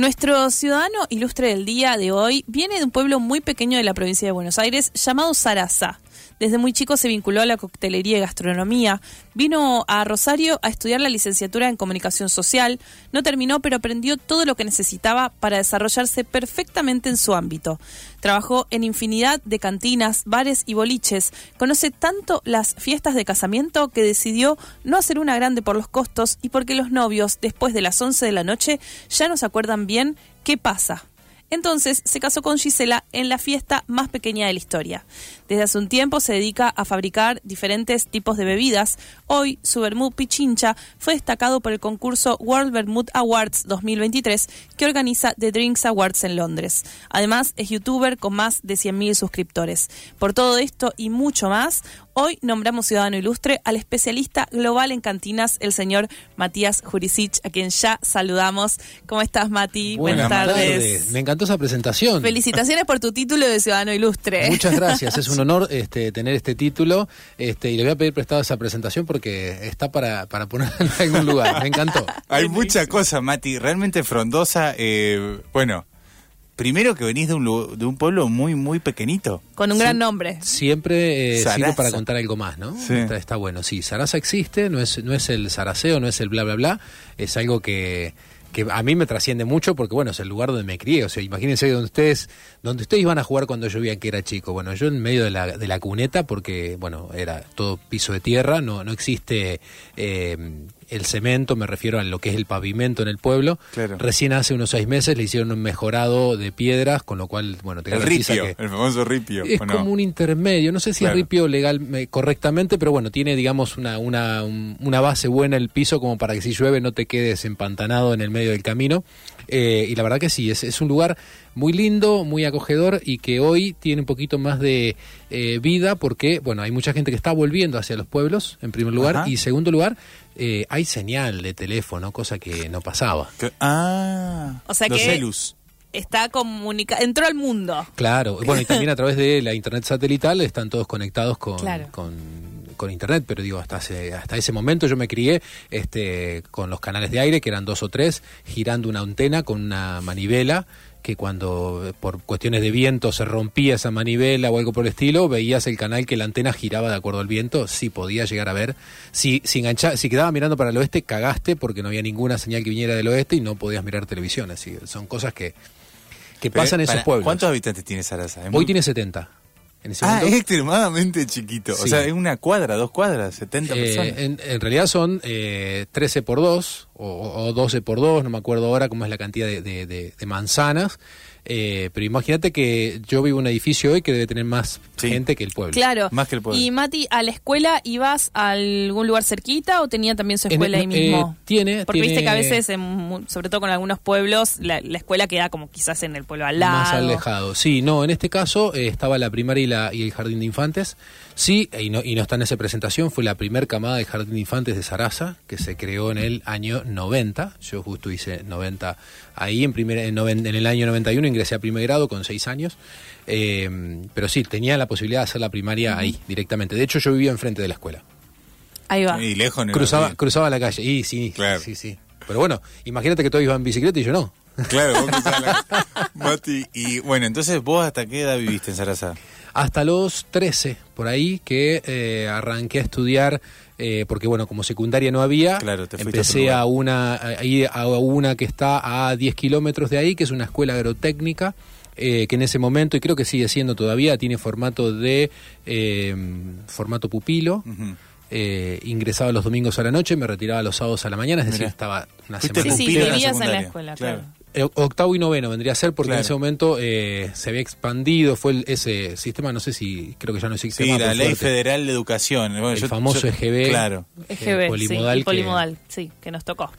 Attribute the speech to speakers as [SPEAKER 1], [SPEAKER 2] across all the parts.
[SPEAKER 1] Nuestro ciudadano ilustre del día de hoy viene de un pueblo muy pequeño de la provincia de Buenos Aires llamado Sarasa. Desde muy chico se vinculó a la coctelería y gastronomía. Vino a Rosario a estudiar la licenciatura en comunicación social. No terminó, pero aprendió todo lo que necesitaba para desarrollarse perfectamente en su ámbito. Trabajó en infinidad de cantinas, bares y boliches. Conoce tanto las fiestas de casamiento que decidió no hacer una grande por los costos y porque los novios, después de las 11 de la noche, ya no se acuerdan bien qué pasa. Entonces se casó con Gisela en la fiesta más pequeña de la historia. Desde hace un tiempo se dedica a fabricar diferentes tipos de bebidas. Hoy su vermut Pichincha fue destacado por el concurso World Vermouth Awards 2023 que organiza The Drinks Awards en Londres. Además es youtuber con más de 100.000 suscriptores. Por todo esto y mucho más, Hoy nombramos Ciudadano Ilustre al especialista global en cantinas, el señor Matías Jurisic, a quien ya saludamos. ¿Cómo estás, Mati?
[SPEAKER 2] Buenas, tardes. Me encantó esa presentación.
[SPEAKER 1] Felicitaciones por tu título de Ciudadano Ilustre.
[SPEAKER 2] Muchas gracias, es un honor este, tener este título este, y le voy a pedir prestado esa presentación porque está para, para ponerla en algún lugar. Me encantó.
[SPEAKER 3] Hay mucha cosa, Mati, realmente frondosa. Eh, bueno, primero que venís de un, de un pueblo muy, muy pequeñito.
[SPEAKER 1] Con un gran nombre.
[SPEAKER 2] Siempre eh, sirve para contar algo más, ¿no? Está, bueno. Sí, Sarasa existe, no es, no es el saraseo, no es el bla, bla, bla. Es algo que, que a mí me trasciende mucho porque, bueno, es el lugar donde me crié. O sea, imagínense donde ustedes, donde ustedes iban a jugar cuando yo veía que era chico. Bueno, yo en medio de la, de la cuneta porque, bueno, era todo piso de tierra, no, no existe... Eh, el cemento, me refiero a lo que es el pavimento en el pueblo. Recién hace unos seis meses le hicieron un mejorado de piedras, con lo cual, bueno,
[SPEAKER 3] te el ripio, el famoso ripio.
[SPEAKER 2] Es como un intermedio, no sé si es ripio legal correctamente, pero bueno, tiene, digamos, una, una, una base buena el piso como para que si llueve no te quedes empantanado en el medio del camino. Eh, y la verdad que sí, es, es un lugar muy lindo, muy acogedor y que hoy tiene un poquito más de eh, vida porque, bueno, hay mucha gente que está volviendo hacia los pueblos, en primer lugar, y segundo lugar, eh, hay señal de teléfono, cosa que no pasaba.
[SPEAKER 3] ah,
[SPEAKER 1] o sea los que está comunicado, entró al mundo.
[SPEAKER 2] Claro, bueno, y también a través de la internet satelital están todos conectados con, con, con, internet, pero digo, hasta ese, hasta ese momento yo me crié este, con los canales de aire, que eran dos o tres, girando una antena con una manivela que cuando por cuestiones de viento se rompía esa manivela o algo por el estilo, veías el canal que la antena giraba de acuerdo al viento, sí podía llegar a ver. Si, si, engancha, si quedaba mirando para el oeste, cagaste porque no había ninguna señal que viniera del oeste y no podías mirar televisión. Así, son cosas que, que pasan en esos pueblos.
[SPEAKER 3] ¿Cuántos habitantes tiene Sarasa?
[SPEAKER 2] Hoy tiene 70.
[SPEAKER 3] Ah, es extremadamente chiquito. O sea, es una cuadra, dos cuadras, 70 eh, personas.
[SPEAKER 2] En, realidad son eh, 13 por 2 o, o, 12 por 2, no me acuerdo ahora cómo es la cantidad de, de, de manzanas. Eh, pero imagínate que yo vivo en un edificio hoy que debe tener más gente que el pueblo.
[SPEAKER 1] Claro.
[SPEAKER 3] Más que el pueblo.
[SPEAKER 1] Y Mati, ¿a la escuela ibas a algún lugar cerquita o tenía también su escuela ahí mismo?
[SPEAKER 2] Eh, tiene.
[SPEAKER 1] Porque viste que a veces, sobre todo con algunos pueblos, la, escuela queda como quizás en el pueblo al lado.
[SPEAKER 2] Más alejado. Sí, no, en este caso eh, estaba la primaria y, la, y el jardín de infantes. Sí, y no, y no está en esa presentación, fue la primer camada de Jardín de Infantes de Sarasa, que se creó en el año 90. Yo justo hice 90 ahí, en, primer, en, en el año 91 ingresé a primer grado con 6 años. Eh, pero sí, tenía la posibilidad de hacer la primaria ahí, directamente. De hecho, yo vivía enfrente de la escuela.
[SPEAKER 1] Ahí va.
[SPEAKER 3] Y lejos
[SPEAKER 2] cruzaba, cruzaba la calle, y sí, claro. sí, sí. Pero bueno, imagínate que todos iban en bicicleta y yo no.
[SPEAKER 3] Claro, vos la... Mati, y bueno, entonces vos hasta qué edad viviste en Sarasa?
[SPEAKER 2] hasta los 13, por ahí, que eh, arranqué a estudiar, eh, porque bueno, como secundaria no había, empecé a, una, a ir a una que está a 10 kilómetros de ahí, que es una escuela agrotécnica, eh, que en ese momento, y creo que sigue siendo todavía, tiene formato de formato pupilo. ingresaba los domingos a la noche, me retiraba los sábados a la mañana, es decir, estaba una semana.
[SPEAKER 1] Sí, sí, vivías en la escuela, claro.
[SPEAKER 2] Eh, octavo y noveno vendría a ser porque en ese momento eh, se había expandido fue ese sistema no sé si creo que ya no existe
[SPEAKER 3] sí la ley federal de educación
[SPEAKER 2] el famoso EGB
[SPEAKER 3] claro.
[SPEAKER 1] EGB polimodal, polimodal sí que nos tocó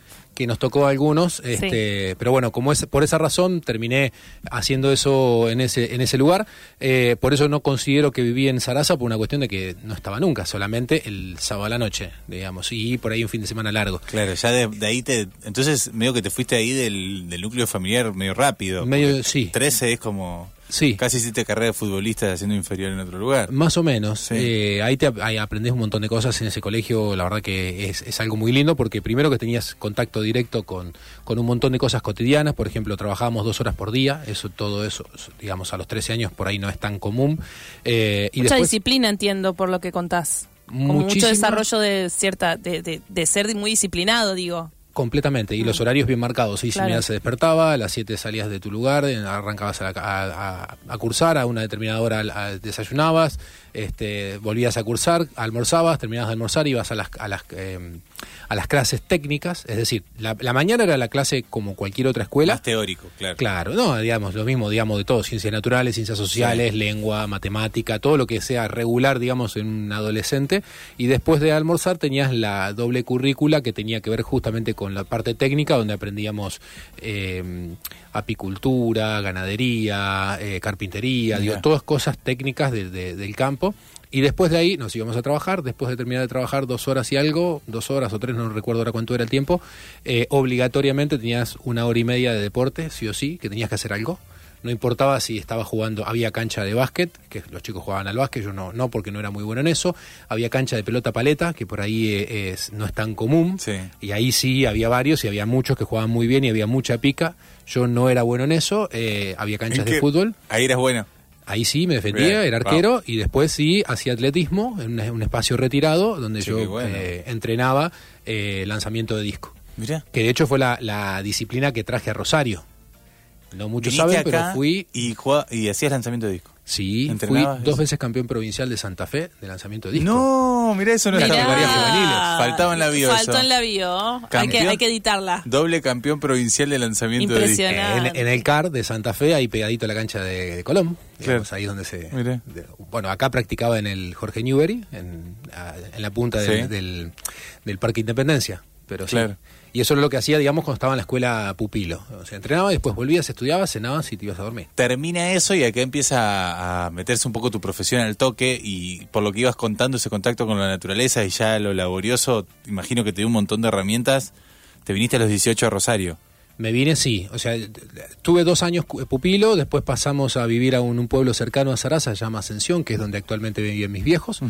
[SPEAKER 2] que nos tocó a algunos, este, pero bueno, como es por esa razón terminé haciendo eso en ese en ese lugar. Eh, por eso no considero que viví en Sarasa por una cuestión de que no estaba nunca, solamente el sábado a la noche, digamos, y por ahí un fin de semana largo.
[SPEAKER 3] Claro, ya de, ahí te, entonces medio que te fuiste ahí del, núcleo familiar medio rápido.
[SPEAKER 2] Medio, sí.
[SPEAKER 3] 13 es como Sí. Casi hiciste carrera de futbolista haciendo inferior en otro lugar.
[SPEAKER 2] Más o menos. Eh, ahí, te, ahí aprendes un montón de cosas en ese colegio. La verdad que es, es, algo muy lindo porque primero que tenías contacto directo con, con un montón de cosas cotidianas. Por ejemplo, trabajábamos dos horas por día. Eso, todo eso, digamos, a los 13 años por ahí no es tan común.
[SPEAKER 1] Eh, y Mucha disciplina entiendo por lo que contás. mucho desarrollo de cierta, de, de, de ser muy disciplinado, digo.
[SPEAKER 2] Completamente, y los horarios bien marcados. Seis y media se despertaba, a las siete salías de tu lugar, arrancabas a, a, cursar, a una determinada hora desayunabas, este, volvías a cursar, almorzabas, terminabas de almorzar, ibas a las, a las, em, a las clases técnicas, es decir, la, mañana era la clase como cualquier otra escuela.
[SPEAKER 3] Más teórico, claro.
[SPEAKER 2] Claro, no, digamos, lo mismo, digamos, de todo, ciencias naturales, ciencias sociales, lengua, matemática, todo lo que sea regular, digamos, en un adolescente, y después de almorzar tenías la doble currícula que tenía que ver justamente con la parte técnica, donde aprendíamos em, apicultura, ganadería, eh, carpintería, digo, todas cosas técnicas del campo. Y después de ahí nos íbamos a trabajar, después de terminar de trabajar dos horas y algo, dos horas o tres, no recuerdo ahora cuánto era el tiempo, eh, obligatoriamente tenías una hora y media de deporte, sí o sí, que tenías que hacer algo. No importaba si estaba jugando, había cancha de básquet, que los chicos jugaban al básquet, yo no, no porque no era muy bueno en eso. Había cancha de pelota paleta, que por ahí eh, es, no es tan común. Y ahí sí había varios y había muchos que jugaban muy bien y había mucha pica. Yo no era bueno en eso. Eh, había canchas de fútbol.
[SPEAKER 3] Ahí eras bueno.
[SPEAKER 2] Ahí sí me defendía, era arquero y después sí hacía atletismo en un, espacio retirado donde yo eh, entrenaba lanzamiento de disco. Que de hecho fue la, la disciplina que traje a Rosario. No muchos saben, pero fui.
[SPEAKER 3] Y, y hacías lanzamiento de disco.
[SPEAKER 2] Sí, fui dos veces campeón provincial de Santa Fe de lanzamiento de disco.
[SPEAKER 3] No, mira eso no es categoría
[SPEAKER 1] juveniles. Faltaba en la bio. Faltó en la bio. hay, que, hay que editarla.
[SPEAKER 3] Doble campeón provincial de lanzamiento de disco.
[SPEAKER 2] En, en, el CAR de Santa Fe, ahí pegadito a la cancha de, Colón. Claro. ahí donde se. bueno, acá practicaba en el Jorge Newbery, en, en la punta del, del, Parque Independencia. Pero sí. Y eso era lo que hacía, digamos, cuando estaba en la escuela pupilo. O sea, entrenaba, después volvías, estudiabas, cenabas y te ibas a dormir.
[SPEAKER 3] Termina eso y acá empieza a meterse un poco tu profesión al toque y por lo que ibas contando ese contacto con la naturaleza y ya lo laborioso, imagino que te dio un montón de herramientas. Te viniste a los 18 a Rosario.
[SPEAKER 2] Me vine, sí. O sea, tuve dos años pupilo, después pasamos a vivir a un, pueblo cercano a Sarasa, se llama Ascensión, que es donde actualmente viven mis viejos.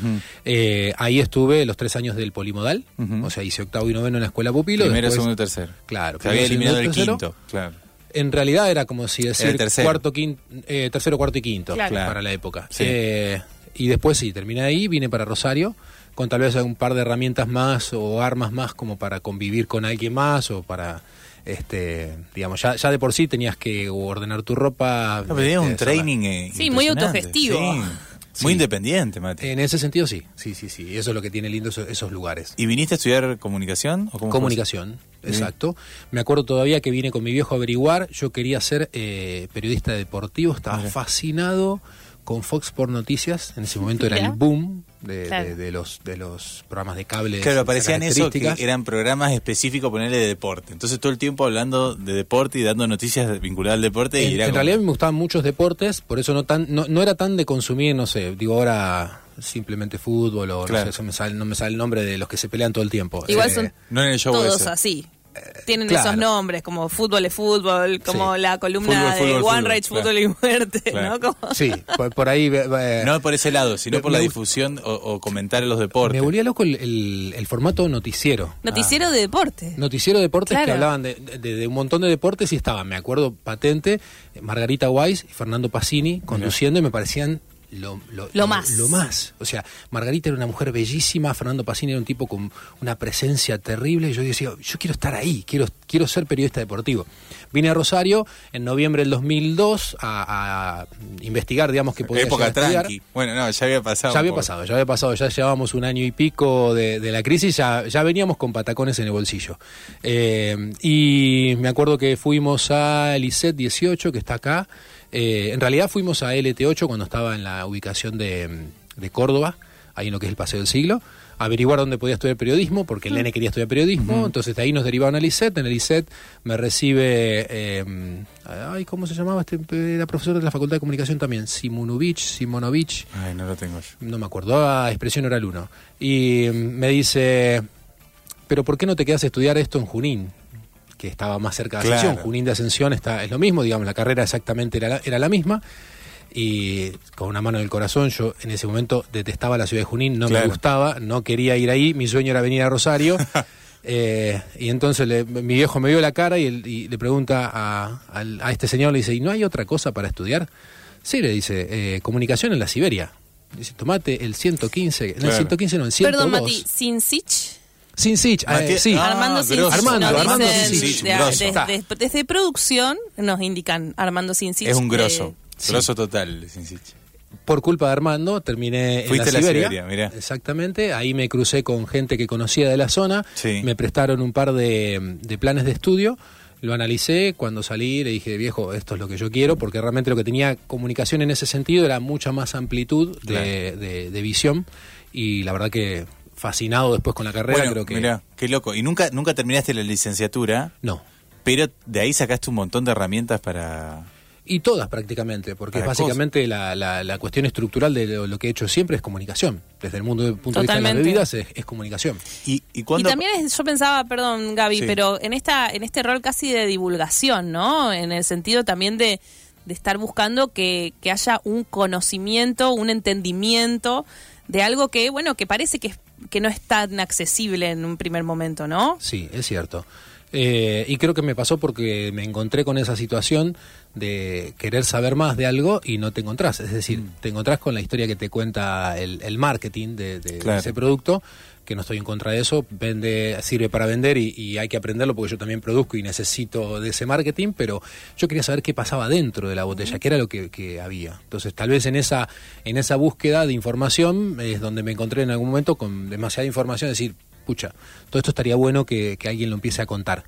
[SPEAKER 2] Eh, ahí estuve los tres años del polimodal, o sea, hice octavo y noveno en la escuela pupilo.
[SPEAKER 3] Primero, segundo y tercero.
[SPEAKER 2] Claro.
[SPEAKER 3] Se había eliminado el quinto, claro.
[SPEAKER 2] En realidad era como si decir tercero. cuarto, quinto, eh, tercero, cuarto y quinto para la época. Eh, y después sí, terminé ahí, vine para Rosario con tal vez un par de herramientas más o armas más como para convivir con alguien más o para este digamos ya, ya de por sí tenías que ordenar tu ropa
[SPEAKER 3] no, pero un training eh,
[SPEAKER 1] sí muy autogestivo
[SPEAKER 3] Muy independiente, Mati.
[SPEAKER 2] En ese sentido, sí. Sí, sí, sí. Eso es lo que tiene lindo esos, lugares.
[SPEAKER 3] ¿Y viniste a estudiar comunicación? ¿o
[SPEAKER 2] comunicación, exacto. Me acuerdo todavía que vine con mi viejo a averiguar. Yo quería ser eh, periodista deportivo. Estaba fascinado con Fox Sports Noticias. En ese momento era el boom de, los, de los programas de cable.
[SPEAKER 3] Claro, aparecían eso que eran programas específicos, ponerle de deporte. Entonces todo el tiempo hablando de deporte y dando noticias vinculadas al deporte.
[SPEAKER 2] En,
[SPEAKER 3] y
[SPEAKER 2] en realidad me gustaban muchos deportes, por eso no, tan, no, no era tan de consumir, no sé, digo ahora simplemente fútbol o no sé, me sale, no me sale el nombre de los que se pelean todo el tiempo.
[SPEAKER 1] Igual eh, son no en el show todos así. Tienen esos nombres, como fútbol es fútbol, como la columna de One Rage, Fútbol y Muerte, ¿no?
[SPEAKER 2] Sí, por, ahí...
[SPEAKER 3] no por ese lado, sino por la difusión o, comentar en los deportes.
[SPEAKER 2] Me volvía loco el, el, formato noticiero.
[SPEAKER 1] Noticiero de deporte.
[SPEAKER 2] Noticiero de deportes que hablaban de, de, un montón de deportes y estaban, me acuerdo, patente, Margarita Weiss y Fernando Pacini conduciendo y me parecían lo,
[SPEAKER 1] lo, más.
[SPEAKER 2] Lo, más. O sea, Margarita era una mujer bellísima, Fernando Pacini era un tipo con una presencia terrible. Y yo decía, yo quiero estar ahí, quiero, quiero ser periodista deportivo. Vine a Rosario en noviembre del 2002 a, a investigar, digamos, que podía
[SPEAKER 3] Época tranqui. Bueno, no, ya había pasado.
[SPEAKER 2] Ya había pasado, ya había pasado. Ya llevábamos un año y pico de, la crisis, ya, ya veníamos con patacones en el bolsillo. Eh, y me acuerdo que fuimos a Elisет 18, que está acá. Eh, en realidad fuimos a LT8 cuando estaba en la ubicación de, Córdoba, ahí en lo que es el Paseo del Siglo, a averiguar dónde podía estudiar periodismo, porque el mm. nene quería estudiar periodismo, entonces de ahí nos derivaron al ISET, en el ISET me recibe, eh, ay, ¿cómo se llamaba? Este, era profesor de la Facultad de Comunicación también, Simonovich, Simonovich.
[SPEAKER 3] Ay, no lo tengo
[SPEAKER 2] No me acuerdo, a ah, expresión oral 1. Y me dice, pero ¿por qué no te quedas a estudiar esto en Junín? Que estaba más cerca de Ascensión. Junín de Ascensión está, es lo mismo, digamos, la carrera exactamente era la, era la misma. y con una mano en el corazón, yo en ese momento detestaba la ciudad de Junín, no me gustaba, no quería ir ahí, mi sueño era venir a Rosario. Eh, y entonces mi viejo me vio la cara y, le pregunta a, este señor, le dice, ¿y no hay otra cosa para estudiar? Sí, le dice, eh, comunicación en la Siberia. Dice, tomate el 115, el 115 no, el 102.
[SPEAKER 1] Perdón, Mati, ¿sin Sich?
[SPEAKER 2] Sin Sich, eh, sí.
[SPEAKER 1] Armando Sin
[SPEAKER 2] Armando, Armando
[SPEAKER 1] Sich. desde producción nos indican Armando Sin Sich.
[SPEAKER 3] Es un grosso. Grosso total,
[SPEAKER 2] Por culpa de Armando terminé en la Siberia. Exactamente, ahí me crucé con gente que conocía de la zona, me prestaron un par de, planes de estudio, lo analicé, cuando salí le dije, viejo, esto es lo que yo quiero, porque realmente lo que tenía comunicación en ese sentido era mucha más amplitud de, visión. Y la verdad que fascinado después con la carrera, creo que...
[SPEAKER 3] Mira, qué loco. ¿Y nunca, nunca terminaste la licenciatura?
[SPEAKER 2] No.
[SPEAKER 3] Pero de ahí sacaste un montón de herramientas para
[SPEAKER 2] y todas prácticamente, porque básicamente la, la, cuestión estructural de lo, que he hecho siempre es comunicación. Desde el mundo, punto de vista de las bebidas es, comunicación.
[SPEAKER 1] Y, y, también yo pensaba, perdón Gaby, pero en esta en este rol casi de divulgación, ¿no? En el sentido también de, de estar buscando que, que haya un conocimiento, un entendimiento de algo que, bueno, que parece que, que no es tan accesible en un primer momento, ¿no?
[SPEAKER 2] Sí, es cierto. Eh, y creo que me pasó porque me encontré con esa situación de querer saber más de algo y no te encontrás. Es decir, mm. te encontrás con la historia que te cuenta el, marketing de, ese producto, que no estoy en contra de eso, vende, sirve para vender y, hay que aprenderlo porque yo también produzco y necesito de ese marketing, pero yo quería saber qué pasaba dentro de la botella, qué era lo que, que, había. Entonces, tal vez en esa, en esa búsqueda de información es donde me encontré en algún momento con demasiada información, decir, pucha, todo esto estaría bueno que, alguien lo empiece a contar.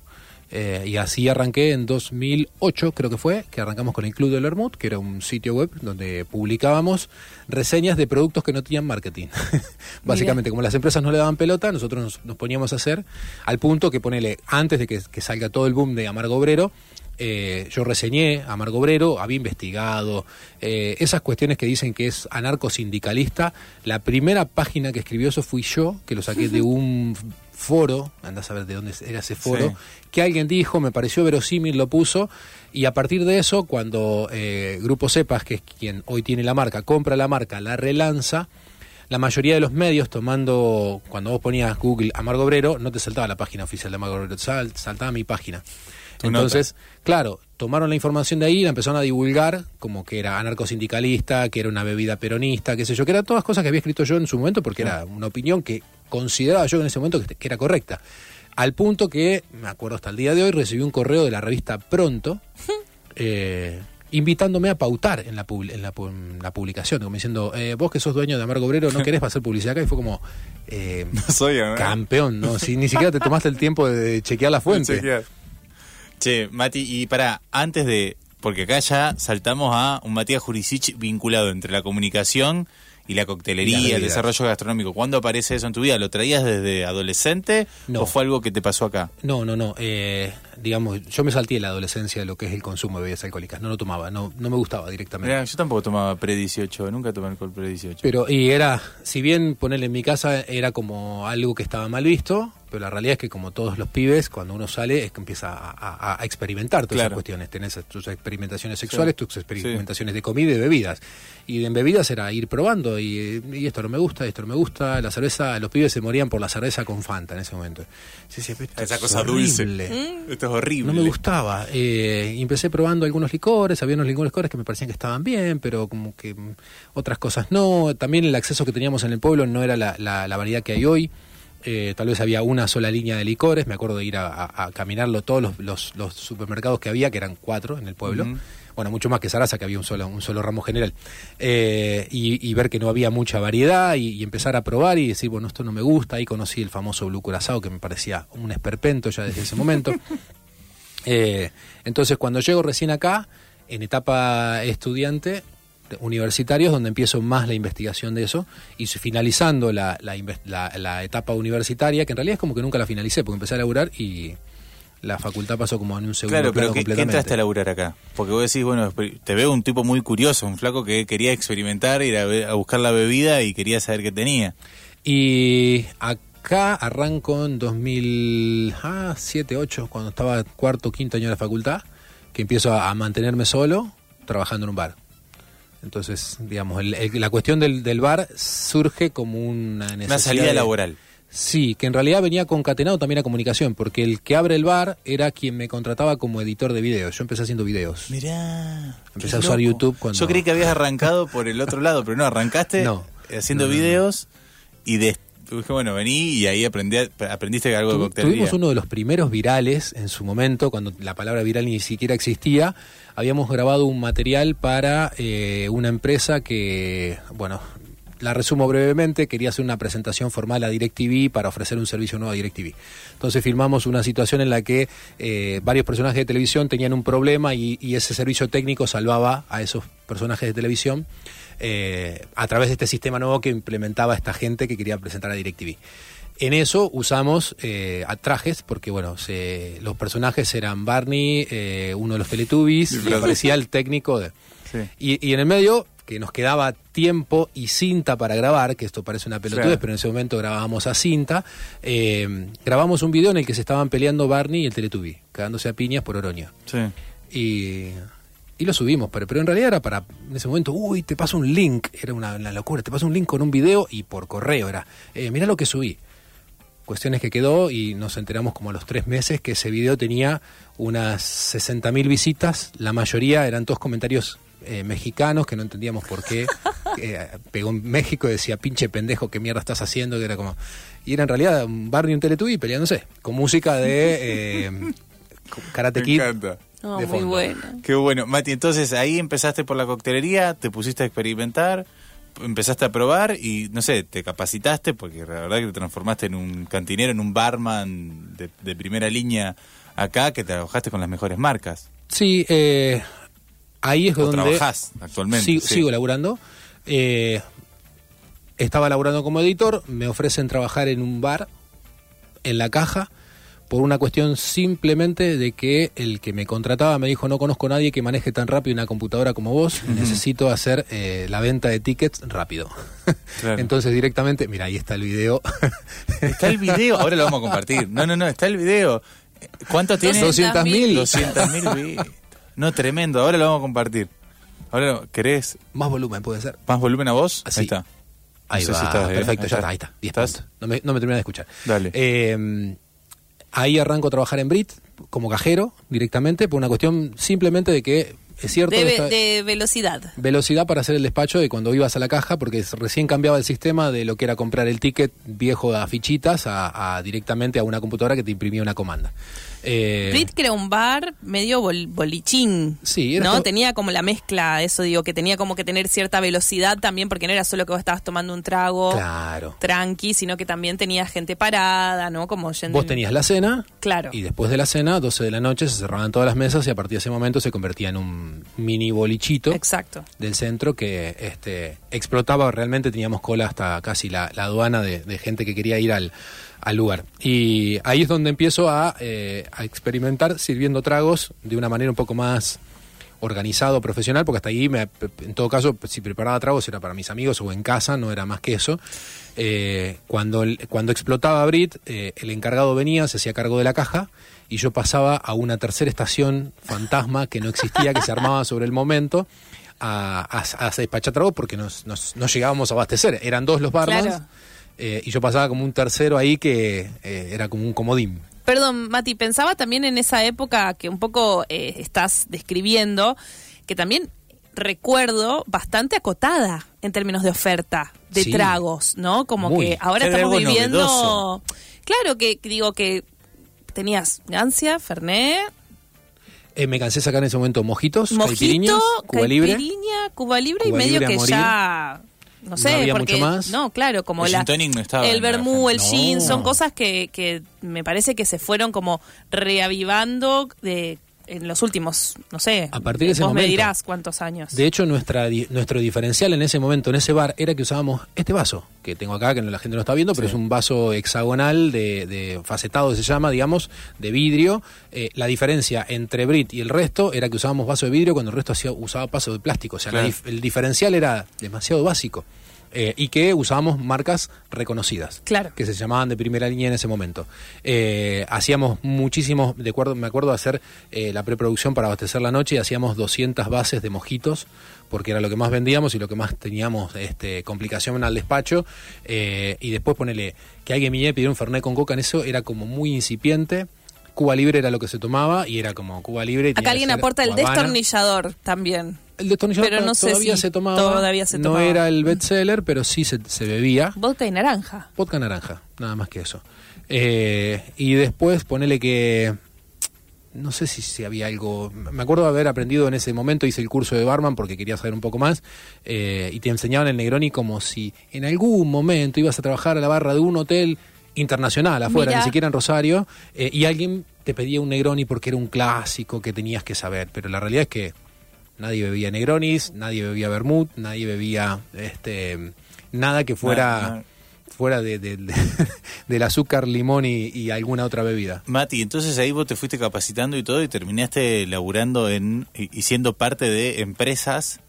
[SPEAKER 2] Eh, y así arranqué en 2008, creo que fue, que arrancamos con el Club del Hermut, que era un sitio web donde publicábamos reseñas de productos que no tenían marketing. Básicamente, como las empresas no le daban pelota, nosotros nos, poníamos a hacer al punto que ponele, antes de que, salga todo el boom de Amargo Obrero, eh, yo reseñé a Amargo Obrero, había investigado eh, esas cuestiones que dicen que es anarco-sindicalista. La primera página que escribió eso fui yo, que lo saqué de un foro, anda a saber de dónde era ese foro, que alguien dijo, me pareció verosímil, lo puso, y a partir de eso, cuando eh, Grupo Cepas, que es quien hoy tiene la marca, compra la marca, la relanza, la mayoría de los medios tomando, cuando vos ponías Google Amargo Obrero, no te saltaba la página oficial de Amargo Obrero, saltaba mi página. Entonces, claro, tomaron la información de ahí y la empezaron a divulgar como que era anarcosindicalista, que era una bebida peronista, qué sé yo, que eran todas cosas que había escrito yo en su momento porque era una opinión que consideraba yo en ese momento que, era correcta. Al punto que, me acuerdo hasta el día de hoy, recibí un correo de la revista Pronto, eh, invitándome a pautar en la, en la, publicación, como diciendo, eh, vos que sos dueño de Amargo Obrero, ¿no querés hacer publicidad acá? Y fue como, eh,
[SPEAKER 3] soy,
[SPEAKER 2] campeón, ¿no? Si ni siquiera te tomaste el tiempo de chequear la fuente.
[SPEAKER 3] Che, Mati, y para, antes de. Porque acá ya saltamos a un Matías Jurisic vinculado entre la comunicación y la coctelería, el desarrollo gastronómico. ¿Cuándo aparece eso en tu vida? ¿Lo traías desde adolescente o fue algo que te pasó acá?
[SPEAKER 2] No, no, no. Eh, digamos, yo me salté la adolescencia de lo que es el consumo de bebidas alcohólicas. No lo tomaba, no, no me gustaba directamente.
[SPEAKER 3] yo tampoco tomaba pre-18, nunca tomé alcohol pre-18.
[SPEAKER 2] Pero, y era, si bien ponerle en mi casa era como algo que estaba mal visto, pero la realidad es que como todos los pibes, cuando uno sale es que empieza a, experimentar todas esas cuestiones. Tenés tus experimentaciones sexuales, tus experimentaciones de comida y de bebidas. Y en bebidas era ir probando y, esto no me gusta, esto no me gusta. La cerveza, los pibes se morían por la cerveza con Fanta en ese momento.
[SPEAKER 3] Esa cosa dulce. Mm. Esto es horrible.
[SPEAKER 2] No me gustaba. Eh, empecé probando algunos licores, había unos licores que me parecían que estaban bien, pero como que otras cosas no. También el acceso que teníamos en el pueblo no era la, la variedad que hay hoy. Eh, tal vez había una sola línea de licores, me acuerdo de ir a, caminarlo todos los, supermercados que había, que eran cuatro en el pueblo, bueno, mucho más que Sarasa, que había un solo, un solo ramo general, eh, y, ver que no había mucha variedad y, empezar a probar y decir, bueno, esto no me gusta, ahí conocí el famoso Blue Curazao, que me parecía un esperpento ya desde ese momento. Eh, entonces, cuando llego recién acá, en etapa estudiante, universitarios donde empiezo más la investigación de eso y finalizando la, la, etapa universitaria, que en realidad es como que nunca la finalicé, porque empecé a laburar y la facultad pasó como en un segundo
[SPEAKER 3] claro, pero ¿qué, entraste a laburar acá? Porque vos decís, bueno, te veo un tipo muy curioso, un flaco que quería experimentar, ir a, buscar la bebida y quería saber qué tenía.
[SPEAKER 2] Y acá arranco en 2007, 8, cuando estaba cuarto, quinto año de la facultad, que empiezo a mantenerme solo trabajando en un bar. Entonces, digamos, la cuestión del, del, bar surge como una
[SPEAKER 3] necesidad. Una salida laboral.
[SPEAKER 2] Sí, que en realidad venía concatenado también a comunicación, porque el que abre el bar era quien me contrataba como editor de videos. Yo empecé haciendo videos.
[SPEAKER 3] Mirá.
[SPEAKER 2] Empecé a usar YouTube cuando.
[SPEAKER 3] Yo creí que habías arrancado por el otro lado, pero no, arrancaste haciendo videos y de bueno, vení y ahí aprendí, aprendiste algo de coctelería.
[SPEAKER 2] Tuvimos uno de los primeros virales en su momento, cuando la palabra viral ni siquiera existía. Habíamos grabado un material para eh, una empresa que, bueno, la resumo brevemente, quería hacer una presentación formal a DirecTV para ofrecer un servicio nuevo a DirecTV. Entonces filmamos una situación en la que eh, varios personajes de televisión tenían un problema y, y ese servicio técnico salvaba a esos personajes de televisión. Eh, a través de este sistema nuevo que implementaba esta gente que quería presentar a DirecTV. En eso usamos eh, trajes, porque bueno, los personajes eran Barney, eh, uno de los Teletubbies, y aparecía el técnico de... Y, en el medio, que nos quedaba tiempo y cinta para grabar, que esto parece una pelotudez, pero en ese momento grabábamos a cinta, grabamos un video en el que se estaban peleando Barney y el Teletubby, quedándose a piñas por Oroño. Y y lo subimos, pero, pero en realidad era para, en ese momento, uy, te paso un link, era una, locura, te paso un link con un video y por correo era, eh, mira lo que subí. Cuestiones que quedó y nos enteramos como a los tres meses que ese video tenía unas 60.000 visitas, la mayoría eran todos comentarios eh, mexicanos que no entendíamos por qué. Eh, pegó en México y decía, pinche pendejo, ¿qué mierda estás haciendo? Que era como... Y era en realidad un Barney y un Teletubby peleándose, con música de eh, Karate Kid.
[SPEAKER 1] Oh, muy bueno.
[SPEAKER 3] Qué bueno. Mati, entonces ahí empezaste por la coctelería, te pusiste a experimentar, empezaste a probar y, no sé, te capacitaste porque la verdad que te transformaste en un cantinero, en un barman de, primera línea acá, que trabajaste con las mejores marcas.
[SPEAKER 2] Sí, eh, ahí es donde...
[SPEAKER 3] trabajás actualmente.
[SPEAKER 2] Sigo laburando. Eh, estaba laburando como editor, me ofrecen trabajar en un bar, en la caja, por una cuestión simplemente de que el que me contrataba me dijo no conozco a nadie que maneje tan rápido una computadora como vos, necesito hacer eh, la venta de tickets rápido. Entonces directamente, mira, ahí está el video.
[SPEAKER 3] está el video, ahora lo vamos a compartir. No, no, no, está el video. ¿Cuánto tiene?
[SPEAKER 2] 200 mil.
[SPEAKER 3] 200 mil. No, tremendo, ahora lo vamos a compartir. Ahora, ¿querés?
[SPEAKER 2] Más volumen puede ser.
[SPEAKER 3] ¿Más volumen a vos? Ahí está.
[SPEAKER 2] Ahí va, perfecto, ya está, ahí está. ¿Estás? No me, no me termina de escuchar.
[SPEAKER 3] Dale.
[SPEAKER 2] Eh, Ahí arranco a trabajar en Brit como cajero directamente por una cuestión simplemente de que es cierto.
[SPEAKER 1] De, velocidad.
[SPEAKER 2] Velocidad para hacer el despacho de cuando ibas a la caja, porque recién cambiaba el sistema de lo que era comprar el ticket viejo a fichitas a directamente a una computadora que te imprimía una comanda.
[SPEAKER 1] Eh, que era un bar medio bolichín.
[SPEAKER 2] Sí,
[SPEAKER 1] ¿no? Tenía como la mezcla, eso digo, que tenía como que tener cierta velocidad también, porque no era solo que vos estabas tomando un trago
[SPEAKER 2] claro.
[SPEAKER 1] tranqui, sino que también tenía gente parada, ¿no? Como
[SPEAKER 2] Vos tenías la cena.
[SPEAKER 1] Claro.
[SPEAKER 2] Y después de la cena, 12 de la noche, se cerraban todas las mesas y a partir de ese momento se convertía en un mini bolichito.
[SPEAKER 1] Exacto.
[SPEAKER 2] Del centro que este, explotaba, realmente teníamos cola hasta casi la, aduana de gente que quería ir al al lugar. Y ahí es donde empiezo eh, a, experimentar sirviendo tragos de una manera un poco más organizado, profesional, porque hasta ahí, me, en todo caso, si preparaba tragos era para mis amigos o en casa, no era más que eso. Eh, cuando, cuando explotaba Brit, eh, el encargado venía, se hacía cargo de la caja y yo pasaba a una tercera estación fantasma que no existía, que se armaba sobre el momento. A, a, despachar tragos porque nos, nos, llegábamos a abastecer. Eran dos los barman. Eh, y yo pasaba como un tercero ahí que eh, era como un comodín.
[SPEAKER 1] Perdón, Mati, pensaba también en esa época que un poco eh, estás describiendo, que también recuerdo bastante acotada en términos de oferta de tragos, ¿no? Como que ahora estamos viviendo... Claro que digo que tenías Gancia, Fernet...
[SPEAKER 2] me cansé de sacar en ese momento mojitos,
[SPEAKER 1] Mojito, Cuba Libre. Cuba Libre y medio que ya no sé, porque no, claro, como la el vermú, el gin, son cosas que, que me parece que se fueron como reavivando de en los últimos, no sé,
[SPEAKER 2] a partir de ese
[SPEAKER 1] vos
[SPEAKER 2] me
[SPEAKER 1] dirás cuántos años.
[SPEAKER 2] De hecho, nuestra nuestro diferencial en ese momento, en ese bar, era que usábamos este vaso, que tengo acá, que la gente no está viendo, pero es un vaso hexagonal de, de, facetado, se llama, digamos, de vidrio. Eh, la diferencia entre Brit y el resto era que usábamos vaso de vidrio cuando el resto hacía, usaba vaso de plástico. O sea, el diferencial era demasiado básico. Eh, y que usábamos marcas reconocidas.
[SPEAKER 1] Claro.
[SPEAKER 2] Que se llamaban de primera línea en ese momento. Eh, hacíamos muchísimos, de acuerdo, me acuerdo de hacer eh, la preproducción para abastecer la noche y hacíamos 200 bases de mojitos porque era lo que más vendíamos y lo que más teníamos este, complicación al despacho. y después ponele que alguien me pidiera un Fernet con coca en eso era como muy incipiente. Cuba Libre era lo que se tomaba y era como Cuba Libre.
[SPEAKER 1] Acá alguien aporta el destornillador también.
[SPEAKER 2] El destornillador
[SPEAKER 1] pero no
[SPEAKER 2] todavía, se tomaba,
[SPEAKER 1] todavía se tomaba.
[SPEAKER 2] No era el bestseller, pero sí se, bebía.
[SPEAKER 1] Vodka y naranja.
[SPEAKER 2] Vodka naranja, nada más que eso. Eh, y después ponele que no sé si, si, había algo. Me acuerdo de haber aprendido en ese momento, hice el curso de barman porque quería saber un poco más, eh, y te enseñaban el Negroni como si en algún momento ibas a trabajar a la barra de un hotel internacional afuera, ni siquiera en Rosario, eh, y alguien te pedía un Negroni porque era un clásico que tenías que saber, pero la realidad es que nadie bebía Negronis, nadie bebía Vermouth, nadie bebía este nada que fuera... fuera de, del azúcar, limón y, alguna otra bebida.
[SPEAKER 3] Mati, entonces ahí vos te fuiste capacitando y todo y terminaste laburando en y, siendo parte de empresas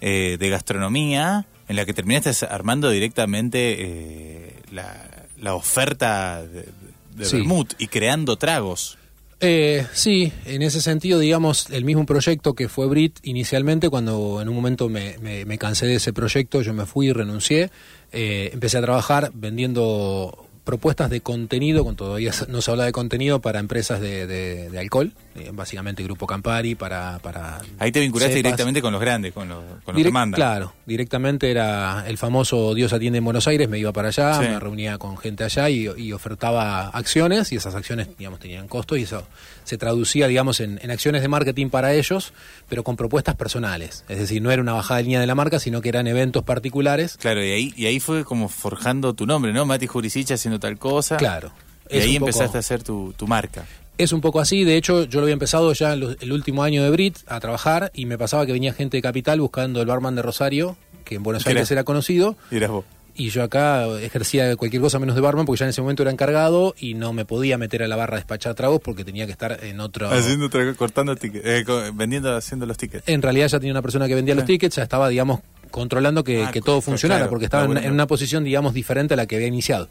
[SPEAKER 3] eh, de gastronomía en la que terminaste armando directamente eh, la, la oferta de, de y creando tragos.
[SPEAKER 2] Eh, sí, en ese sentido, digamos, el mismo proyecto que fue Brit inicialmente, cuando en un momento me, me, cansé de ese proyecto, yo me fui y renuncié, eh, empecé a trabajar vendiendo propuestas de contenido, con todavía no se habla de contenido para empresas de, de, alcohol, eh, básicamente Grupo Campari, para... para
[SPEAKER 3] Ahí te vinculaste directamente con los grandes, con los, con que mandan.
[SPEAKER 2] Claro, directamente era el famoso Dios atiende en Buenos Aires, me iba para allá, me reunía con gente allá y, y, ofertaba acciones y esas acciones, digamos, tenían costo y eso se traducía, digamos, en, en, acciones de marketing para ellos, pero con propuestas personales. Es decir, no era una bajada de línea de la marca, sino que eran eventos particulares.
[SPEAKER 3] Claro, y ahí, y ahí fue como forjando tu nombre, ¿no? Mati Jurisic haciendo tal cosa.
[SPEAKER 2] Claro.
[SPEAKER 3] Y ahí empezaste a hacer tu, tu marca.
[SPEAKER 2] Es un poco así, de hecho yo lo había empezado ya el último año de Brit a trabajar y me pasaba que venía gente de Capital buscando el barman de Rosario, que en Buenos Aires era conocido.
[SPEAKER 3] Y eras vos
[SPEAKER 2] y yo acá ejercía cualquier cosa menos de barman porque ya en ese momento era encargado y no me podía meter a la barra a despachar tragos porque tenía que estar en otro...
[SPEAKER 3] Haciendo cortando tickets, eh, vendiendo, haciendo los tickets.
[SPEAKER 2] En realidad ya tenía una persona que vendía los tickets, ya estaba, digamos, controlando que, ah, todo funcionara porque estaba en, una posición, digamos, diferente a la que había iniciado.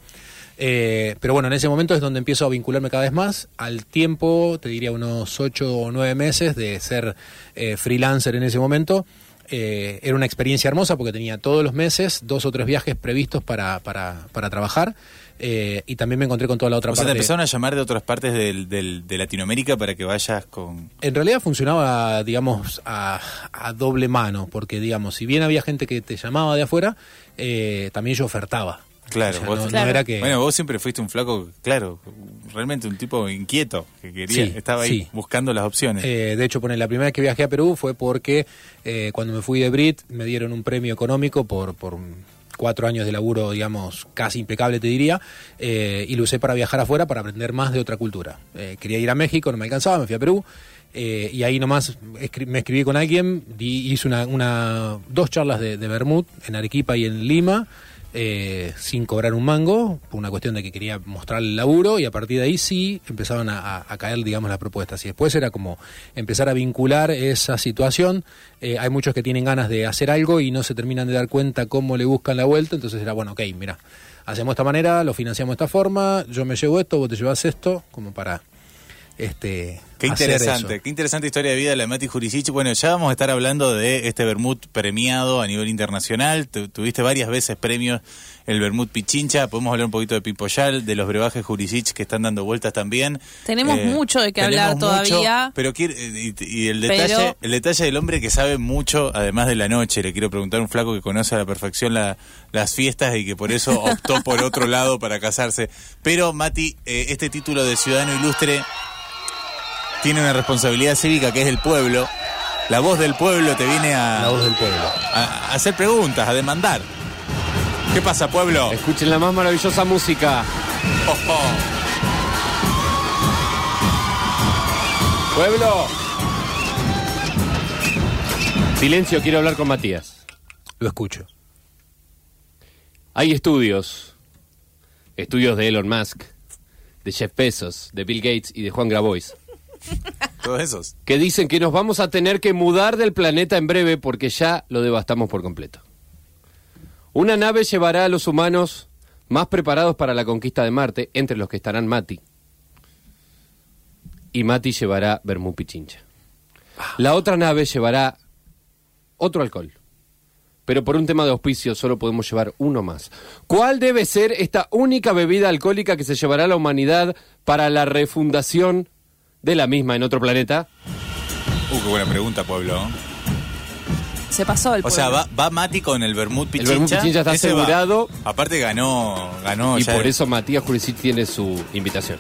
[SPEAKER 2] Eh, pero bueno, en ese momento es donde empiezo a vincularme cada vez más. Al tiempo, te diría unos ocho o nueve meses de ser eh, freelancer en ese momento, eh, era una experiencia hermosa porque tenía todos los meses dos o tres viajes previstos para, para, para trabajar. Eh, y también me encontré con toda la otra
[SPEAKER 3] o
[SPEAKER 2] parte.
[SPEAKER 3] Sea, te empezaron a llamar de otras partes del, de Latinoamérica para que vayas con.
[SPEAKER 2] En realidad funcionaba, digamos, a, a, doble mano, porque, digamos, si bien había gente que te llamaba de afuera, eh, también yo ofertaba.
[SPEAKER 3] Claro, vos, era que... Bueno, vos siempre fuiste un flaco, claro, realmente un tipo inquieto, que quería, estaba ahí buscando las opciones.
[SPEAKER 2] Eh, de hecho, pone, la primera vez que viajé a Perú fue porque eh, cuando me fui de Brit me dieron un premio económico por, por cuatro años de laburo, digamos, casi impecable, te diría, eh, y lo usé para viajar afuera para aprender más de otra cultura. quería ir a México, no me alcanzaba, me fui a Perú. y ahí nomás me escribí con alguien, hice una, una, dos charlas de, de Bermud en Arequipa y en Lima, eh, sin cobrar un mango, por una cuestión de que quería mostrar el laburo, y a partir de ahí sí empezaban a, caer, digamos, las propuestas. Y después era como empezar a vincular esa situación. Eh, hay muchos que tienen ganas de hacer algo y no se terminan de dar cuenta cómo le buscan la vuelta, entonces era, bueno, ok, mira, hacemos esta manera, lo financiamos de esta forma, yo me llevo esto, vos te llevas esto, como para este
[SPEAKER 3] qué interesante qué interesante historia de vida de la Mati Jurisic bueno ya vamos a estar hablando de este vermut premiado a nivel internacional. Tuviste varias veces premios el vermut Pichincha. Podemos hablar un poquito de Pipoyal de los brebajes Jurisic que están dando vueltas también.
[SPEAKER 1] Tenemos eh, mucho de qué hablar todavía.
[SPEAKER 3] pero y, el detalle el detalle del hombre que sabe mucho además de la noche le quiero preguntar a un flaco que conoce a la perfección las fiestas y que por eso optó por otro lado para casarse. Pero Mati eh, este título de ciudadano ilustre tiene una responsabilidad cívica que es el pueblo. La voz del pueblo te viene a.
[SPEAKER 2] La voz del pueblo.
[SPEAKER 3] A, hacer preguntas, a demandar. ¿Qué pasa, pueblo?
[SPEAKER 4] Escuchen la más maravillosa música. Pueblo. Silencio, quiero hablar con Matías.
[SPEAKER 2] Lo escucho.
[SPEAKER 4] Hay estudios. Estudios de Elon Musk, de Jeff Bezos, de Bill Gates y de Juan Grabois
[SPEAKER 3] Todos esos.
[SPEAKER 4] Que dicen que nos vamos a tener que mudar del planeta en breve porque ya lo devastamos por completo. Una nave llevará a los humanos más preparados para la conquista de Marte, entre los que estarán Mati. Y Mati llevará Bermú Pichincha. La otra nave llevará otro alcohol. Pero por un tema de auspicio solo podemos llevar uno más. ¿Cuál debe ser esta única bebida alcohólica que se llevará a la humanidad para la refundación de la misma en otro planeta?
[SPEAKER 3] Uh, qué buena pregunta, pueblo.
[SPEAKER 1] Se pasó el
[SPEAKER 3] O sea, va, va Mati con el Bermud Pichincha.
[SPEAKER 4] El Bermud Pichincha está
[SPEAKER 3] Ese va.
[SPEAKER 4] asegurado.
[SPEAKER 3] Aparte ganó, ganó
[SPEAKER 4] y
[SPEAKER 3] ya
[SPEAKER 4] por eso Matías Jurisic tiene su invitación.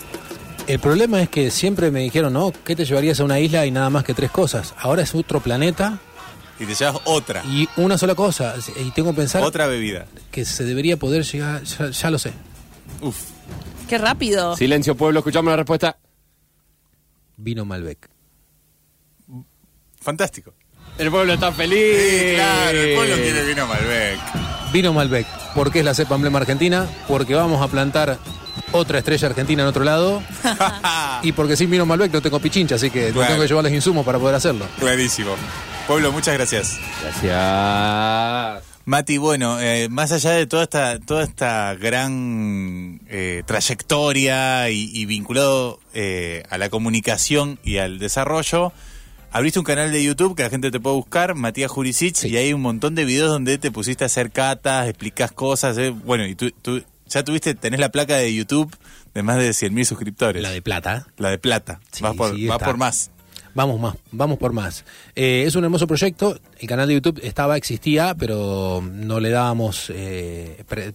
[SPEAKER 2] El problema es que siempre me dijeron, no, ¿qué te llevarías a una isla y nada más que tres cosas? Ahora es otro planeta
[SPEAKER 3] Y te llevas otra.
[SPEAKER 2] y una sola cosa. Y tengo que pensar
[SPEAKER 3] Otra bebida.
[SPEAKER 2] que se debería poder llegar, ya, ya lo sé.
[SPEAKER 3] Uf.
[SPEAKER 1] Qué rápido.
[SPEAKER 4] Silencio, pueblo, escuchamos la respuesta.
[SPEAKER 2] Vino Malbec.
[SPEAKER 3] Fantástico.
[SPEAKER 4] El pueblo está feliz.
[SPEAKER 3] Sí, claro, el pueblo quiere vino Malbec.
[SPEAKER 2] Vino Malbec. ¿Por qué es la cepa emblema argentina? Porque vamos a plantar otra estrella argentina en otro lado. y porque sin vino Malbec no tengo pichincha, así que
[SPEAKER 3] Claro.
[SPEAKER 2] tengo que llevar los insumos para poder hacerlo.
[SPEAKER 3] Clarísimo. Pueblo, muchas gracias.
[SPEAKER 4] Gracias.
[SPEAKER 3] Mati, bueno, eh, más allá de toda esta, toda esta gran eh, trayectoria y, y vinculado eh, a la comunicación y al desarrollo, abriste un canal de YouTube que la gente te puede buscar, Matías Jurisic, y hay un montón de videos donde te pusiste a hacer catas, explicas cosas. eh, bueno, y tú, tú ya tuviste, tenés la placa de YouTube de más de 100.000 suscriptores.
[SPEAKER 2] La de plata.
[SPEAKER 3] La de plata.
[SPEAKER 2] Sí,
[SPEAKER 3] vas por,
[SPEAKER 2] sí,
[SPEAKER 3] vas por más.
[SPEAKER 2] Vamos más, vamos por más. Eh, es un hermoso proyecto. El canal de YouTube estaba, existía, pero no le dábamos, eh, pre-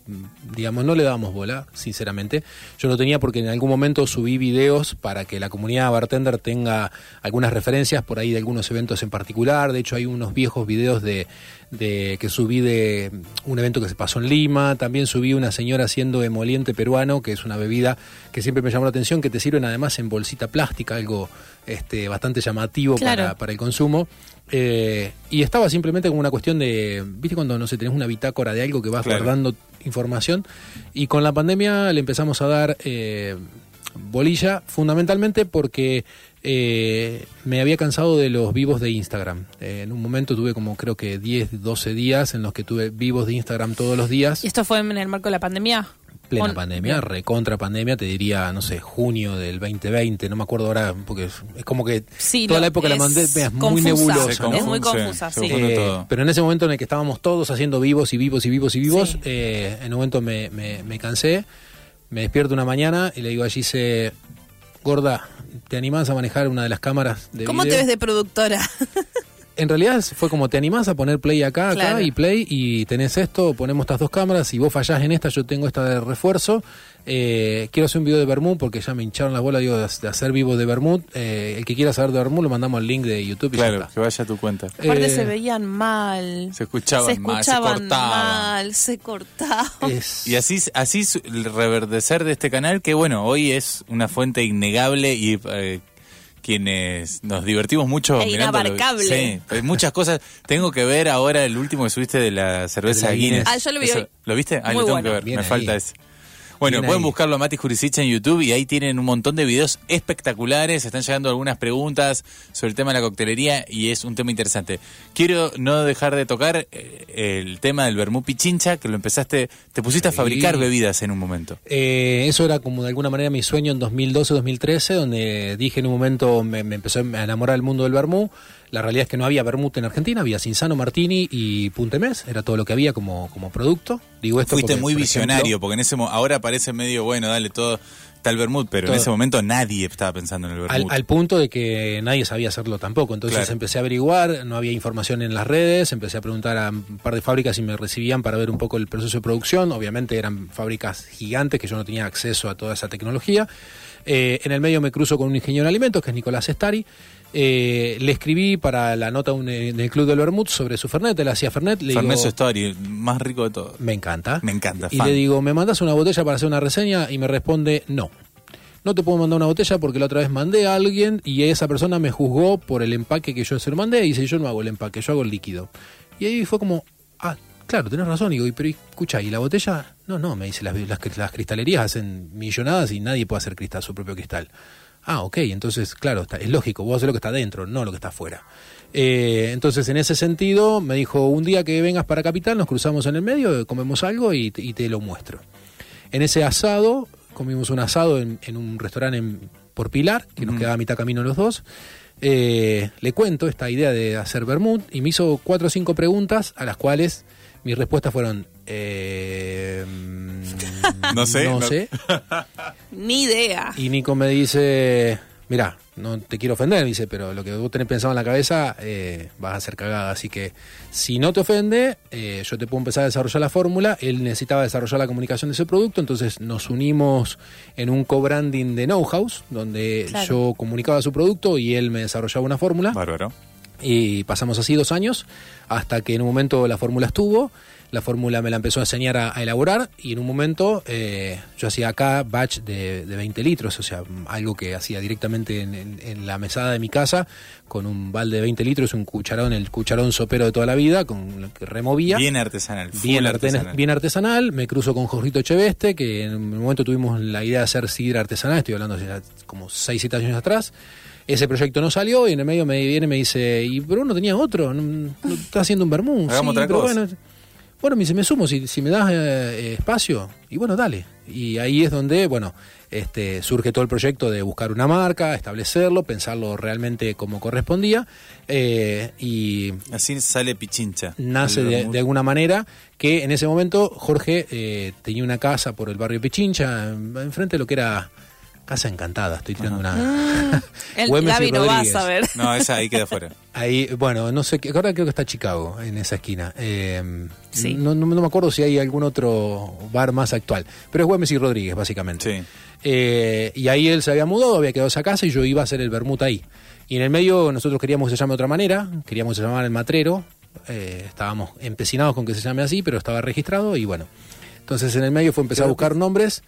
[SPEAKER 2] digamos, no le dábamos bola, sinceramente. Yo lo tenía porque en algún momento subí videos para que la comunidad bartender tenga algunas referencias por ahí de algunos eventos en particular. De hecho, hay unos viejos videos de, de que subí de un evento que se pasó en Lima. También subí una señora haciendo emoliente peruano, que es una bebida que siempre me llamó la atención, que te sirven además en bolsita plástica, algo este, bastante llamativo
[SPEAKER 1] Claro.
[SPEAKER 2] para, para el consumo. Eh, y estaba simplemente como una cuestión de, ¿viste cuando no sé, tenés una bitácora de algo que vas
[SPEAKER 3] Claro.
[SPEAKER 2] guardando información? Y con la pandemia le empezamos a dar eh, bolilla, fundamentalmente porque eh, me había cansado de los vivos de Instagram. Eh, en un momento tuve como creo que 10, 12 días en los que tuve vivos de Instagram todos los días.
[SPEAKER 1] ¿Y esto fue en el marco de la pandemia?
[SPEAKER 2] Plena
[SPEAKER 1] On-
[SPEAKER 2] pandemia, recontra pandemia, te diría, no sé, junio del 2020, no me acuerdo ahora, porque es, es como que
[SPEAKER 1] Sí,
[SPEAKER 2] toda
[SPEAKER 1] lo-
[SPEAKER 2] la época la
[SPEAKER 1] es
[SPEAKER 2] mandé, es muy nebulosa.
[SPEAKER 1] Es muy confusa, sí.
[SPEAKER 2] Eh, pero en ese momento en el que estábamos todos haciendo vivos y vivos y vivos y vivos,
[SPEAKER 1] Sí.
[SPEAKER 2] eh, en un momento me, me- me cansé, me despierto una mañana y le digo a Gise, gorda, ¿te animás a manejar una de las cámaras de
[SPEAKER 1] ¿Cómo te
[SPEAKER 2] video?"
[SPEAKER 1] ves de productora?
[SPEAKER 2] En realidad fue como te animás a poner play acá, acá y play y tenés esto, ponemos estas dos cámaras y vos fallás en esta, yo tengo esta de refuerzo. Eh, quiero hacer un video de Bermud porque ya me hincharon las bolas digo, de, de hacer vivo de Bermud. Eh, el que quiera saber de Bermud lo mandamos al link de YouTube y ya
[SPEAKER 3] Claro,
[SPEAKER 2] está.
[SPEAKER 3] que vaya a tu cuenta.
[SPEAKER 1] Aparte
[SPEAKER 2] Eh,
[SPEAKER 1] se veían mal.
[SPEAKER 3] Se escuchaban
[SPEAKER 1] se
[SPEAKER 3] mal, se cortaban.
[SPEAKER 1] mal, se cortaban.
[SPEAKER 2] es-
[SPEAKER 3] Y así, así su- el reverdecer de este canal, que bueno, hoy es una fuente innegable y eh, quienes nos divertimos mucho
[SPEAKER 1] E
[SPEAKER 3] mirándolo.
[SPEAKER 1] inabarcable.
[SPEAKER 3] Sí, hay muchas cosas. Tengo que ver ahora el último que subiste de la cerveza
[SPEAKER 2] De la
[SPEAKER 3] Guinness.
[SPEAKER 2] Guinness.
[SPEAKER 1] Ah, yo lo vi
[SPEAKER 3] Eso-
[SPEAKER 1] hoy.
[SPEAKER 3] ¿Lo viste? Ah,
[SPEAKER 1] Muy
[SPEAKER 3] lo tengo
[SPEAKER 1] bueno.
[SPEAKER 3] que ver,
[SPEAKER 2] Bien
[SPEAKER 3] me
[SPEAKER 2] ahí.
[SPEAKER 3] falta ese. Bueno, pueden
[SPEAKER 2] ahí.
[SPEAKER 3] buscarlo a Mati Jurisic en YouTube y ahí tienen un montón de videos espectaculares. Están llegando algunas preguntas sobre el tema de la coctelería y es un tema interesante. Quiero no dejar de tocar eh, el tema del vermú pichincha, que lo empezaste, te pusiste a fabricar bebidas en un momento.
[SPEAKER 2] Eh, eso era como de alguna manera mi sueño en 2012-2013, donde dije en un momento me, me empezó a enamorar el mundo del vermú. La realidad es que no había vermut en Argentina, había Cinzano, Martini y Puntemés, era todo lo que había como, como producto. Digo esto
[SPEAKER 3] Fuiste
[SPEAKER 2] porque,
[SPEAKER 3] muy
[SPEAKER 2] por
[SPEAKER 3] visionario,
[SPEAKER 2] ejemplo,
[SPEAKER 3] porque en ese ahora parece medio, bueno, dale todo, tal vermut, pero en ese momento nadie estaba pensando en el
[SPEAKER 2] al,
[SPEAKER 3] vermut.
[SPEAKER 2] al punto de que nadie sabía hacerlo tampoco. Entonces
[SPEAKER 3] Claro.
[SPEAKER 2] empecé a averiguar, no había información en las redes, empecé a preguntar a un par de fábricas si me recibían para ver un poco el proceso de producción. Obviamente eran fábricas gigantes que yo no tenía acceso a toda esa tecnología. Eh, en el medio me cruzo con un ingeniero de alimentos que es Nicolás Estari. Eh, le escribí para la nota un- en el Club del Vermut sobre su Fernet, él hacía Fernet. Le
[SPEAKER 3] Fernet
[SPEAKER 2] digo,
[SPEAKER 3] Story, más rico de todo.
[SPEAKER 2] me encanta.
[SPEAKER 3] Me encanta,
[SPEAKER 2] Y
[SPEAKER 3] fan.
[SPEAKER 2] le digo, ¿me mandas una botella para hacer una reseña? Y me responde, no. No te puedo mandar una botella porque la otra vez mandé a alguien y esa persona me juzgó por el empaque que yo se lo mandé y dice, yo no hago el empaque, yo hago el líquido. Y ahí fue como, ah, claro, tenés razón. Y digo, "Y, pero escucha, ¿y la botella? No, no, me dice, las, las, las cristalerías hacen millonadas y nadie puede hacer cristal, su propio cristal. Ah, ok, entonces, claro, está, es lógico, vos haces lo que está dentro, no lo que está afuera. Eh, entonces, en ese sentido, me dijo, un día que vengas para Capital, nos cruzamos en el medio, comemos algo y, te lo muestro. En ese asado, comimos un asado en, un restaurante por Pilar, que nos quedaba a mitad camino los dos. Eh, le cuento esta idea de hacer vermut y me hizo cuatro o cinco preguntas a las cuales mis respuestas fueron... Eh,
[SPEAKER 3] no sé.
[SPEAKER 2] No, sé.
[SPEAKER 1] Ni idea.
[SPEAKER 2] Y Nico me dice, mira, no te quiero ofender, dice, pero lo que vos tenés pensado en la cabeza eh, vas a ser cagada. Así que si no te ofende, eh, yo te puedo empezar a desarrollar la fórmula. Él necesitaba desarrollar la comunicación de ese producto, entonces nos unimos en un co-branding de know-how, donde yo comunicaba su producto y él me desarrollaba una fórmula.
[SPEAKER 3] Bárbaro.
[SPEAKER 2] Y pasamos así dos años, hasta que en un momento la fórmula estuvo la fórmula me la empezó a enseñar a, elaborar y en un momento eh, yo hacía acá batch de, de, 20 litros, o sea, algo que hacía directamente en, la mesada de mi casa con un balde de 20 litros, un cucharón, el cucharón sopero de toda la vida, con lo que removía.
[SPEAKER 3] Bien artesanal.
[SPEAKER 2] Bien artesanal. bien artesanal. Me cruzo con Jorgito Cheveste, que en un momento tuvimos la idea de hacer sidra artesanal, estoy hablando de como 6, 7 años atrás. Ese proyecto no salió y en el medio me viene y me dice, y pero uno tenía otro, no, está haciendo un vermú.
[SPEAKER 3] Hagamos otra cosa.
[SPEAKER 2] Bueno, me dice, me sumo, si, si me das eh, espacio, y bueno, dale. Y ahí es donde, bueno, este, surge todo el proyecto de buscar una marca, establecerlo, pensarlo realmente como correspondía. Eh, y
[SPEAKER 3] Así sale Pichincha.
[SPEAKER 2] Nace de, alguna manera que en ese momento Jorge eh, tenía una casa por el barrio Pichincha, enfrente de lo que era Casa Encantada, estoy tirando una.
[SPEAKER 1] El Gaby no vas a ver.
[SPEAKER 3] No, esa ahí queda fuera.
[SPEAKER 2] Ahí, bueno, no sé, ahora creo que está Chicago, en esa esquina. Eh, no, no, me acuerdo si hay algún otro bar más actual, pero es Güemes y Rodríguez, básicamente.
[SPEAKER 3] Sí.
[SPEAKER 2] Eh, y ahí él se había mudado, había quedado esa casa y yo iba a hacer el vermut ahí. Y en el medio nosotros queríamos que se llame de otra manera, queríamos que se llamara el matrero, eh, estábamos empecinados con que se llame así, pero estaba registrado y bueno. Entonces en el medio fue empezar a buscar nombres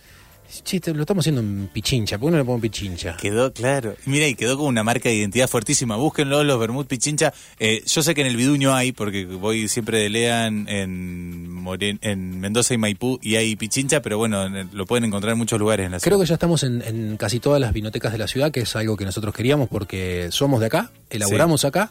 [SPEAKER 2] Chiste, lo estamos haciendo en Pichincha. ¿Por qué no le pongo Pichincha?
[SPEAKER 3] Quedó, claro. Mira, y quedó como una marca de identidad fuertísima. Búsquenlo, los Bermud Pichincha. Eh, yo sé que en el Viduño hay, porque voy siempre de Lean en, en Mendoza y Maipú, y hay Pichincha, pero bueno, lo pueden encontrar en muchos lugares en la
[SPEAKER 2] ciudad. Creo que ya estamos en, casi todas las vinotecas de la ciudad, que es algo que nosotros queríamos porque somos de acá, elaboramos acá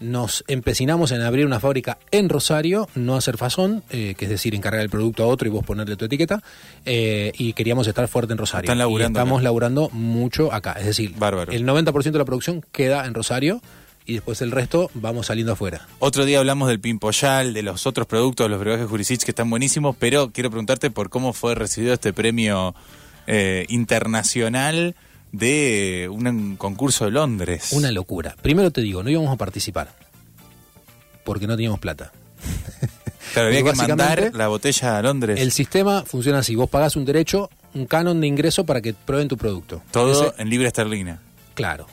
[SPEAKER 2] nos empecinamos en abrir una fábrica en Rosario, no hacer fazón, eh, que es decir, encargar el producto a otro y vos ponerle tu etiqueta, eh, y queríamos estar fuerte en Rosario.
[SPEAKER 3] Están laburando
[SPEAKER 2] estamos laburando mucho acá, es decir, el 90% de la producción queda en Rosario y después el resto vamos saliendo afuera.
[SPEAKER 3] Otro día hablamos del Pimpoyal, de los otros productos, de los brebajes Jurisic que están buenísimos, pero quiero preguntarte por cómo fue recibido este premio eh, internacional de un concurso de Londres.
[SPEAKER 2] Una locura. Primero te digo, no íbamos a participar porque no teníamos plata.
[SPEAKER 3] Claro, había que mandar la botella a Londres.
[SPEAKER 2] El sistema funciona así, vos pagás un derecho, un canon de ingreso para que prueben tu producto.
[SPEAKER 3] Todo en libre esterlina.
[SPEAKER 2] Claro.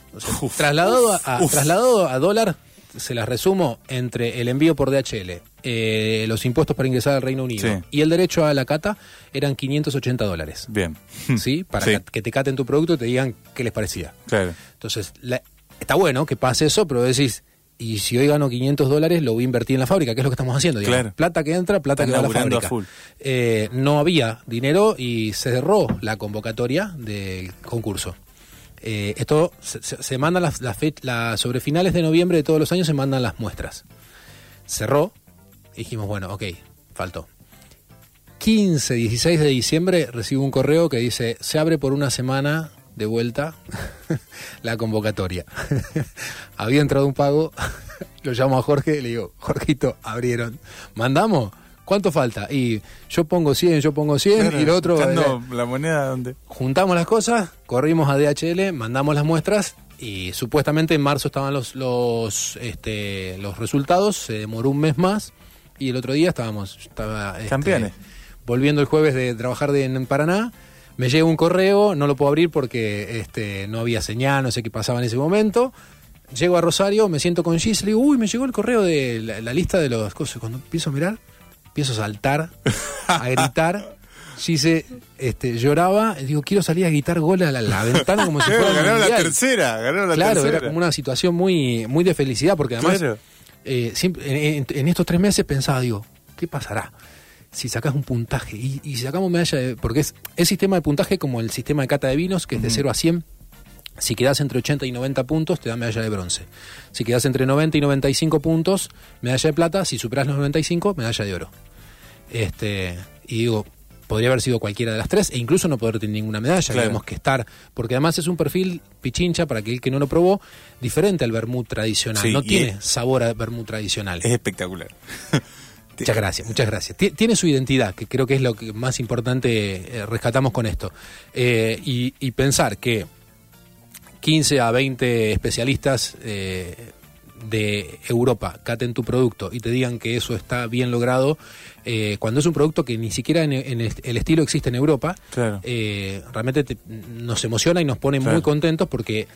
[SPEAKER 2] trasladado, a, trasladado a dólar, se las resumo, entre el envío por DHL, eh, los impuestos para ingresar al Reino Unido y el derecho a la cata eran 580 dólares.
[SPEAKER 3] Bien.
[SPEAKER 2] ¿Sí? Para Que, te caten tu producto y te digan qué les parecía.
[SPEAKER 3] Claro.
[SPEAKER 2] Entonces, está bueno que pase eso, pero decís, y si hoy gano 500 dólares, lo voy a invertir en la fábrica, que es lo que estamos haciendo. Claro. Plata que entra, plata que va a la fábrica. Eh, no había dinero y se cerró la convocatoria del concurso. Eh, esto se, mandan las, las, sobre finales de noviembre de todos los años se mandan las muestras. Cerró, dijimos, bueno, ok, faltó. 15, 16 de diciembre recibo un correo que dice, se abre por una semana de vuelta la convocatoria. Había entrado un pago, lo llamo a Jorge, le digo, Jorgito, abrieron, mandamos. ¿Cuánto falta? Y yo pongo 100, yo pongo 100 y el otro...
[SPEAKER 3] Eh, ¿La moneda dónde?
[SPEAKER 2] Juntamos las cosas, corrimos a DHL, mandamos las muestras y supuestamente en marzo estaban los, los, este, los resultados, se demoró un mes más y el otro día estábamos... Estaba,
[SPEAKER 3] este, Campeones.
[SPEAKER 2] Volviendo el jueves de trabajar de, en Paraná, me llega un correo, no lo puedo abrir porque este, no había señal, no sé qué pasaba en ese momento. Llego a Rosario, me siento con Gis, le digo, uy, me llegó el correo de la, lista de las cosas. Cuando empiezo a mirar, empiezo a saltar, a gritar. Gise este, lloraba, digo, quiero salir a gritar gol a la, ventana como si fuera.
[SPEAKER 3] ganaron la tercera, ganaron la
[SPEAKER 2] claro,
[SPEAKER 3] era
[SPEAKER 2] como una situación muy, muy de felicidad, porque además, eh, siempre, en, estos tres meses pensaba, digo, ¿qué pasará? si sacas un puntaje y, si sacamos medalla, porque es el sistema de puntaje como el sistema de cata de vinos, que es de 0 a 100, Si quedas entre 80 y 90 puntos, te da medalla de bronce. Si quedas entre 90 y 95 puntos, medalla de plata. Si superas los 95, medalla de oro. Este, y digo, podría haber sido cualquiera de las tres e incluso no poder tener ninguna medalla. Tenemos que estar, porque además es un perfil pichincha para aquel que no lo probó, diferente al vermut tradicional. no tiene sabor a vermut tradicional.
[SPEAKER 3] Es espectacular.
[SPEAKER 2] Muchas gracias, muchas gracias. Tiene su identidad, que creo que es lo que más importante eh, rescatamos con esto. Eh, y, pensar que 15 a 20 especialistas eh, de Europa caten tu producto y te digan que eso está bien logrado, eh, cuando es un producto que ni siquiera en, el estilo existe en Europa, eh, realmente nos emociona y nos pone muy contentos porque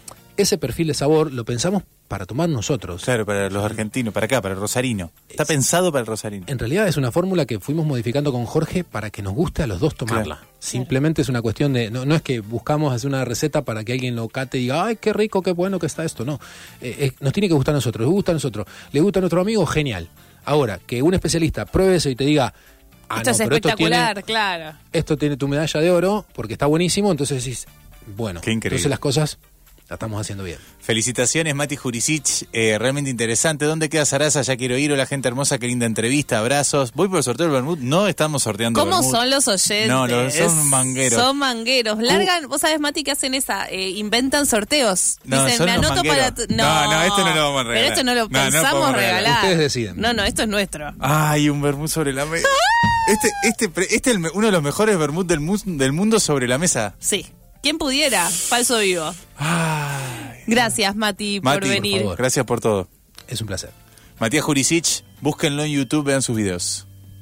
[SPEAKER 2] ese perfil de sabor lo pensamos para tomar nosotros.
[SPEAKER 3] Claro, para los argentinos, para acá, para el rosarino. Está pensado para el rosarino.
[SPEAKER 2] En realidad es una fórmula que fuimos modificando con Jorge para que nos guste a los dos tomarla. Simplemente es una cuestión de, no, es que buscamos hacer una receta para que alguien lo cate y diga, ay, qué rico, qué bueno que está esto. No, eh, nos tiene que gustar a nosotros, le gusta a nosotros. ¿Le gusta a nuestro amigo? Genial. Ahora, que un especialista pruebe eso y te diga,
[SPEAKER 1] ah, esto es espectacular, claro.
[SPEAKER 2] Esto tiene tu medalla de oro porque está buenísimo, entonces decís, bueno, entonces las cosas la estamos haciendo bien.
[SPEAKER 3] Felicitaciones, Mati Jurisic. Eh, realmente interesante. ¿Dónde queda Sarasa? Ya quiero ir. Hola, gente hermosa. Qué linda entrevista. Abrazos. Voy por el sorteo del Bermud. No estamos sorteando
[SPEAKER 1] ¿Cómo son los oyentes?
[SPEAKER 3] No, son mangueros.
[SPEAKER 1] Son mangueros. Largan, vos sabés, Mati, que hacen esa. Eh, inventan sorteos. Dicen, me anoto para tu...
[SPEAKER 3] No, no, este no lo vamos a regalar.
[SPEAKER 1] Pero esto no lo pensamos regalar.
[SPEAKER 2] Ustedes deciden.
[SPEAKER 1] No, no, esto es nuestro.
[SPEAKER 3] Ay, un Bermud sobre la mesa. este, este, este es uno de los mejores Bermud del, del mundo sobre la mesa.
[SPEAKER 1] Sí. ¿Quién pudiera? Falso vivo. Gracias, Mati, por venir.
[SPEAKER 3] Gracias por todo.
[SPEAKER 2] Es un placer.
[SPEAKER 3] Matías Jurisic, búsquenlo en YouTube, vean sus videos.